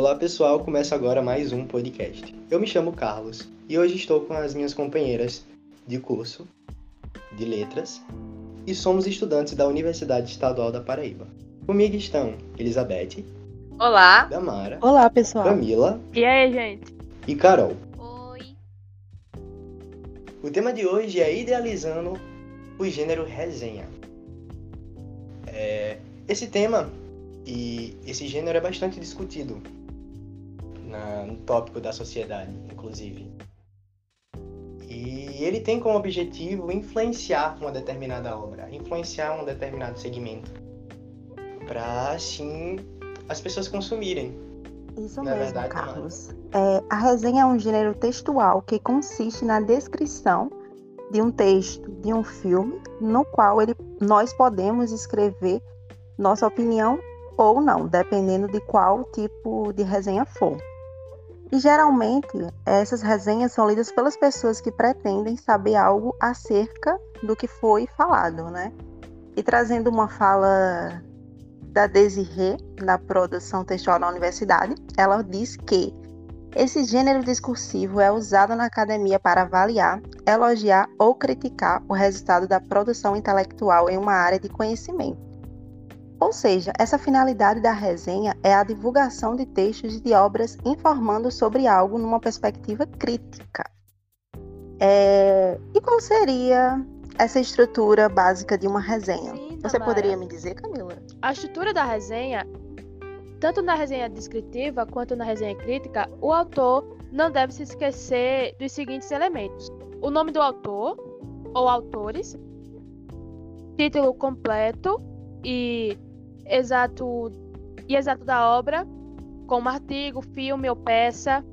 Olá pessoal, começa agora mais um podcast. Eu me chamo Carlos e hoje estou com as minhas companheiras de curso de letras e somos estudantes da Universidade Estadual da Paraíba. Comigo estão Elizabeth. Olá. Damara. Olá pessoal. Camila. E aí, gente? E Carol. Oi. O tema de hoje é idealizando o gênero resenha. É, esse tema e esse gênero é bastante discutido na, no tópico da sociedade, inclusive. E ele tem como objetivo influenciar uma determinada obra, influenciar um determinado segmento, para assim as pessoas consumirem. Isso Na mesmo, verdade, Carlos. É, a resenha é um gênero textual que consiste na descrição de um texto, de um filme, no qual ele, nós podemos escrever nossa opinião ou não, dependendo de qual tipo de resenha for. E geralmente essas resenhas são lidas pelas pessoas que pretendem saber algo acerca do que foi falado, né? E trazendo uma fala da Desirê na produção textual na universidade, ela diz que esse gênero discursivo é usado na academia para avaliar, elogiar ou criticar o resultado da produção intelectual em uma área de conhecimento. Ou seja, essa finalidade da resenha é a divulgação de textos e de obras informando sobre algo numa perspectiva crítica. É... E qual seria essa estrutura básica de uma resenha? Sim, Você Tamara. poderia me dizer, Camila? A estrutura da resenha, tanto na resenha descritiva quanto na resenha crítica, o autor não deve se esquecer dos seguintes elementos: o nome do autor ou autores, título completo e exato e exato da obra, como artigo, filme ou peça,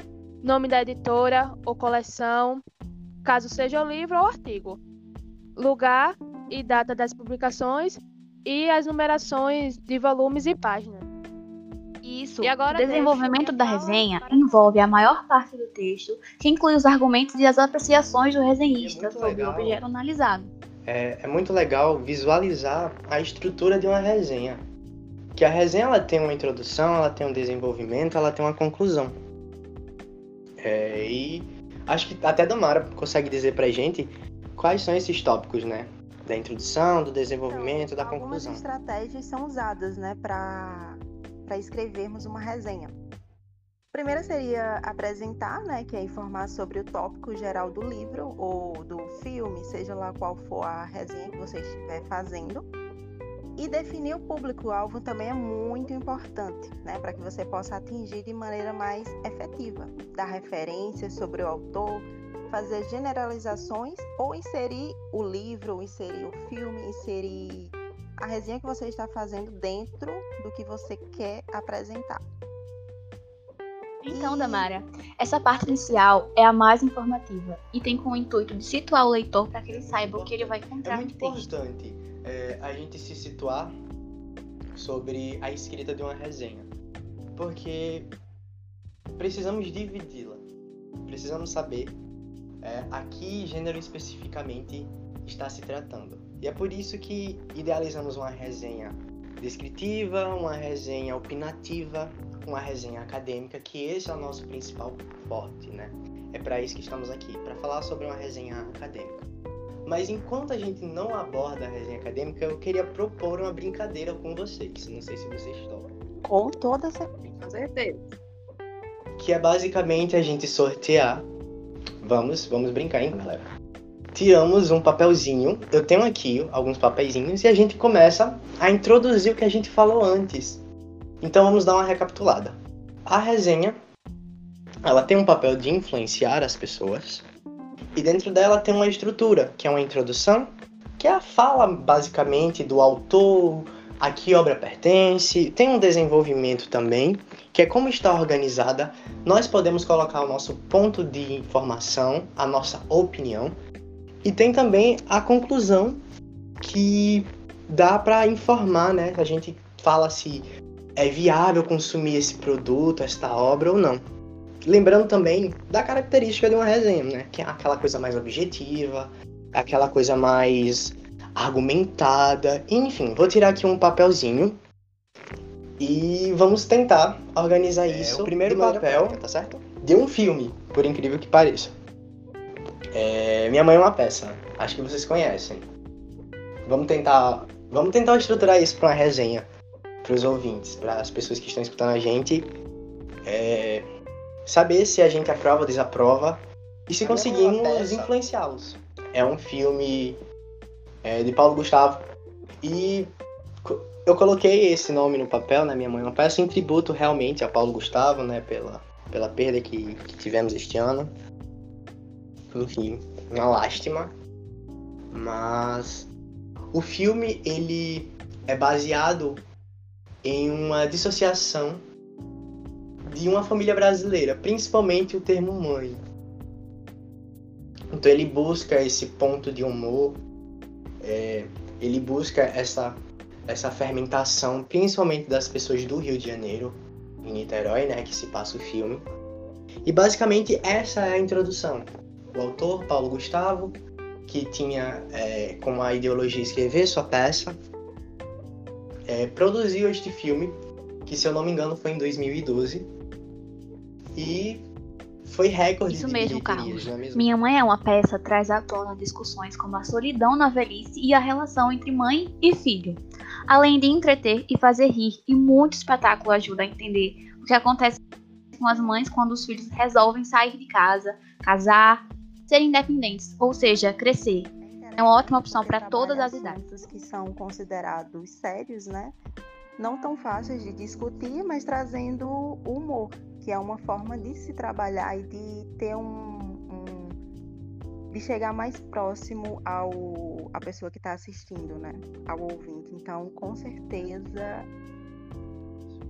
nome da editora ou coleção, caso seja o livro ou artigo, lugar e data das publicações e as numerações de volumes e páginas. Isso. E agora o desenvolvimento da resenha envolve a maior parte do texto, que inclui os argumentos e as apreciações do É resenhista muito sobre legal. o objeto analisado. É, é muito legal visualizar a estrutura de uma resenha. Que a resenha ela tem uma introdução, ela tem um desenvolvimento, ela tem uma conclusão. É, e acho que até Damara consegue dizer pra gente quais são esses tópicos, né? Da introdução, do desenvolvimento, da Algumas conclusão. estratégias são usadas né, para escrevermos uma resenha. A primeira seria apresentar, né, que é informar sobre o tópico geral do livro ou do filme, seja lá qual for a resenha que você estiver fazendo. E definir o público-alvo também é muito importante, né, para que você possa atingir de maneira mais efetiva. Dar referências sobre o autor, fazer generalizações ou inserir o livro, ou inserir o filme, inserir a resenha que você está fazendo dentro do que você quer apresentar. Então, Damara, essa parte inicial é a mais informativa e tem como intuito de situar o leitor para que ele saiba o que ele vai É encontrar no muito texto. importante é, a gente se situar sobre a escrita de uma resenha. Porque precisamos dividi-la. Precisamos saber é, a que gênero especificamente está se tratando. E é por isso que idealizamos uma resenha descritiva, uma resenha opinativa, uma resenha acadêmica, que esse é o nosso principal forte, né? É para isso que estamos aqui, para falar sobre uma resenha acadêmica. Mas enquanto a gente não aborda a resenha acadêmica, eu queria propor uma brincadeira com vocês. Não sei se vocês topam. Com toda certeza. Que é basicamente a gente sortear. Vamos, vamos brincar, hein, galera? Tiramos um papelzinho. Eu tenho aqui alguns papeizinhos e a gente começa a introduzir o que a gente falou antes. Então vamos dar uma recapitulada. A resenha, ela tem um papel de influenciar as pessoas. E dentro dela tem uma estrutura, que é uma introdução, que é a fala basicamente do autor, a que obra pertence. Tem um desenvolvimento também, que é como está organizada. Nós podemos colocar o nosso ponto de informação, a nossa opinião. E tem também a conclusão, que dá para informar, né? A gente fala se é viável consumir esse produto, esta obra ou não. Lembrando também da característica de uma resenha, né? Que é aquela coisa mais objetiva, aquela coisa mais argumentada. Enfim, vou tirar aqui um papelzinho E vamos tentar organizar É, isso o primeiro papel. prática, tá certo? De um filme, por incrível que pareça. É, Minha Mãe é uma peça. Acho que vocês conhecem. Vamos tentar, vamos tentar estruturar isso para uma resenha para os ouvintes, para as pessoas que estão escutando a gente, é, saber se a gente aprova ou desaprova e se conseguimos influenciá-los. É um filme é, de Paulo Gustavo e eu coloquei esse nome no papel, né, Minha Mãe uma peça, em tributo realmente a Paulo Gustavo, né, pela, pela perda que, que tivemos este ano. Enfim, uma lástima. Mas o filme, ele é baseado em uma dissociação de uma família brasileira, principalmente o termo mãe. Então ele busca esse ponto de humor, é, ele busca essa, essa fermentação, principalmente das pessoas do Rio de Janeiro, em Niterói, né, que se passa o filme. E basicamente essa é a introdução. O autor, Paulo Gustavo, que tinha é, como a ideologia escrever sua peça, é, produziu este filme, que se eu não me engano foi em 2012, e foi recorde Isso de mesmo, Carlos. é mesmo? Minha Mãe é uma peça traz à tona discussões como a solidão na velhice e a relação entre mãe e filho, além de entreter e fazer rir, e muito espetáculo ajuda a entender o que acontece com as mães quando os filhos resolvem sair de casa, casar, ser independentes, ou seja, crescer. É uma ótima opção para todas as idades. que são considerados sérios, né? Não tão fáceis de discutir, mas trazendo humor, que é uma forma de se trabalhar e de ter um, um- de chegar mais próximo ao a pessoa que está assistindo, né? Ao ouvinte. Então, com certeza,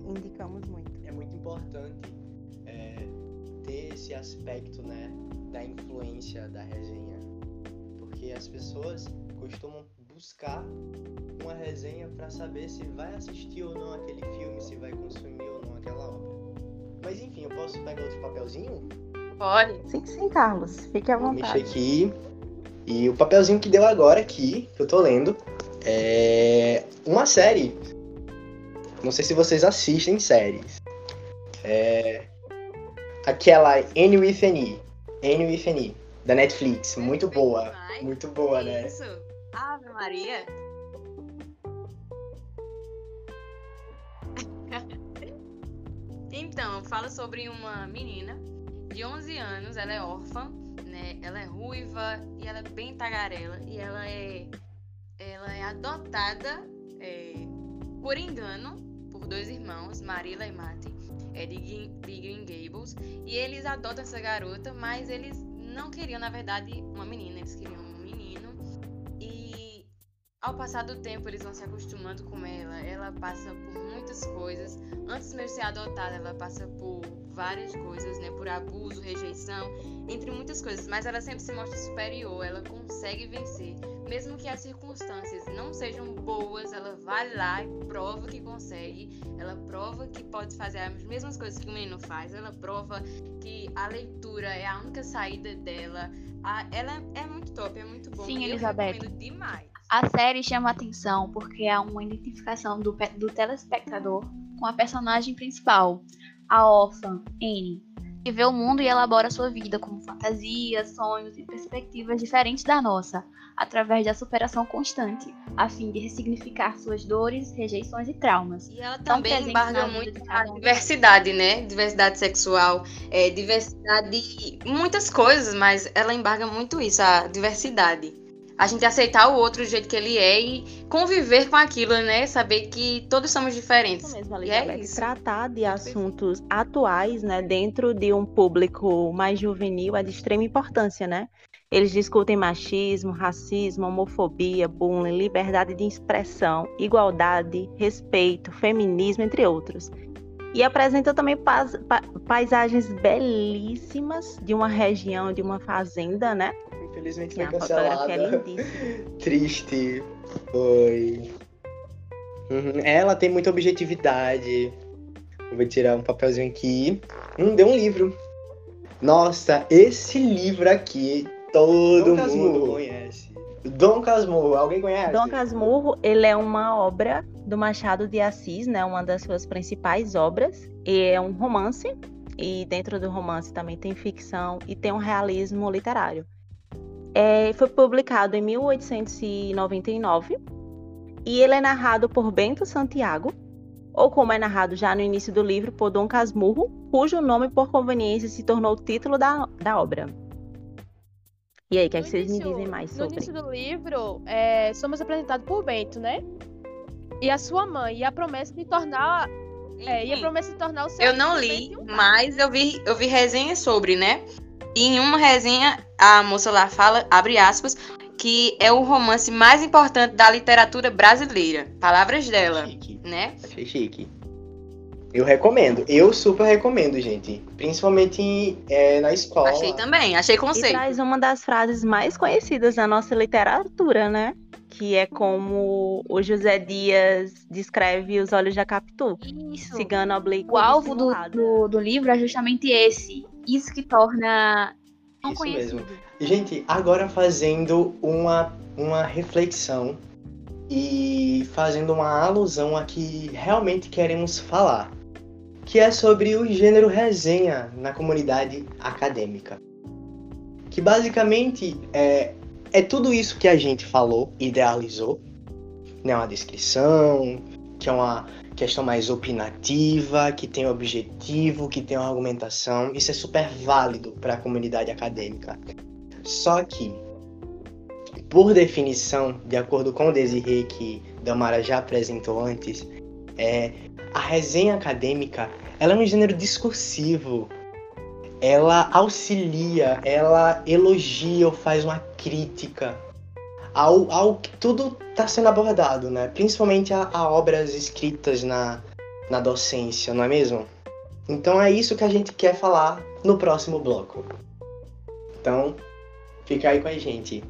indicamos muito. é muito importante é, ter esse aspecto né, da influência da resenha. Porque as pessoas costumam buscar uma resenha para saber se vai assistir ou não aquele filme, se vai consumir ou não aquela obra. Mas enfim, eu posso pegar outro papelzinho? Pode. Sim, sim, Carlos. Fique à Vou mexer vontade. aqui. E o papelzinho que deu agora aqui, que eu tô lendo, é uma série. Não sei se vocês assistem séries. É aquela Annie with an E. Annie with an E, da Netflix. Muito boa. demais. Muito boa, né? Isso. Ave Maria. Então, fala sobre uma menina de 11 anos, ela é órfã, né? Ela é ruiva e ela é bem tagarela e ela é ela é adotada é, por engano por dois irmãos, Marila e Mati, é de, de Green Gables, e eles adotam essa garota, mas eles não queriam, na verdade, uma menina, eles queriam um menino. Ao passar do tempo, eles vão se acostumando com ela. Ela passa por muitas coisas. Antes mesmo de ser adotada, ela passa por várias coisas, né? Por abuso, rejeição, entre muitas coisas. Mas ela sempre se mostra superior, ela consegue vencer. Mesmo que as circunstâncias não sejam boas, ela vai lá e prova que consegue. Ela prova que pode fazer as mesmas coisas que o menino faz. Ela prova que a leitura é a única saída dela. A- ela é muito top, é muito bom. Sim, Eu Elizabeth. recomendo demais. A série chama atenção porque há uma identificação do, do telespectador com a personagem principal, a órfã, Anne, que vê o mundo e elabora sua vida com fantasias, sonhos e perspectivas diferentes da nossa, através da superação constante, a fim de ressignificar suas dores, rejeições e traumas. E ela também embarga muito a diversidade, né? Diversidade sexual, é, diversidade. muitas coisas, mas ela embarga muito isso, a diversidade. A gente aceitar o outro do jeito que ele é e conviver com aquilo, né? Saber que todos somos diferentes. Isso mesmo, E é isso. Tratar de assuntos atuais, né, dentro de um público mais juvenil é de extrema importância, né? Eles discutem machismo, racismo, homofobia, bullying, liberdade de expressão, igualdade, respeito, feminismo, entre outros. E apresentam também pais- pa- paisagens belíssimas de uma região, de uma fazenda, né? Infelizmente Que foi é cancelada. lindíssima. Triste. Foi. Uhum, Ela tem muita objetividade. Vou tirar um papelzinho aqui. Hum, deu um livro. Nossa, esse livro aqui todo Dom Casmurro. mundo conhece. Dom Casmurro, alguém conhece? Dom Casmurro, ele é uma obra do Machado de Assis, né? Uma das suas principais obras. E é um romance. E dentro do romance também tem ficção e tem um realismo literário. É, foi publicado em 1899 e ele é narrado por Bento Santiago, ou como é narrado já no início do livro, por Dom Casmurro, cujo nome por conveniência se tornou o título da, da obra. E aí, o que, é que vocês início, me dizem mais sobre? No início do livro, é, somos apresentados por Bento, né? E a sua mãe, e a promessa de tornar. É, e a promessa de tornar o seu. Eu não li, mas eu vi, eu vi resenhas sobre, né? E em uma resenha, a moça lá fala, abre aspas, que é o romance mais importante da literatura brasileira. Palavras dela, Chique. né? Achei chique. Eu recomendo. Eu super recomendo, gente. Principalmente é, na escola. Achei também, achei E conceito. traz uma das frases mais conhecidas da nossa literatura, né? Que é como o José Dias descreve os olhos da Capitu. Isso. Cigano oblíquo O alvo do, do, do livro é justamente esse. Isso que torna tão Isso conhecido. mesmo. Gente, agora fazendo uma, uma reflexão e fazendo uma alusão a que realmente queremos falar, que é sobre o gênero resenha na comunidade acadêmica. Que basicamente é, é tudo isso que a gente falou, idealizou, né? Uma descrição, que é uma questão mais opinativa, que tem objetivo, que tem uma argumentação. Isso é super válido para a comunidade acadêmica. Só que, por definição, de acordo com o Desirê que Damara já apresentou antes, é, a resenha acadêmica ela é um gênero discursivo. Ela auxilia, ela elogia ou faz uma crítica ao, ao que tudo está sendo abordado, né? Principalmente a, a obras escritas na, na docência, não é mesmo? Então é isso que a gente quer falar no próximo bloco. Então, fica aí com a gente.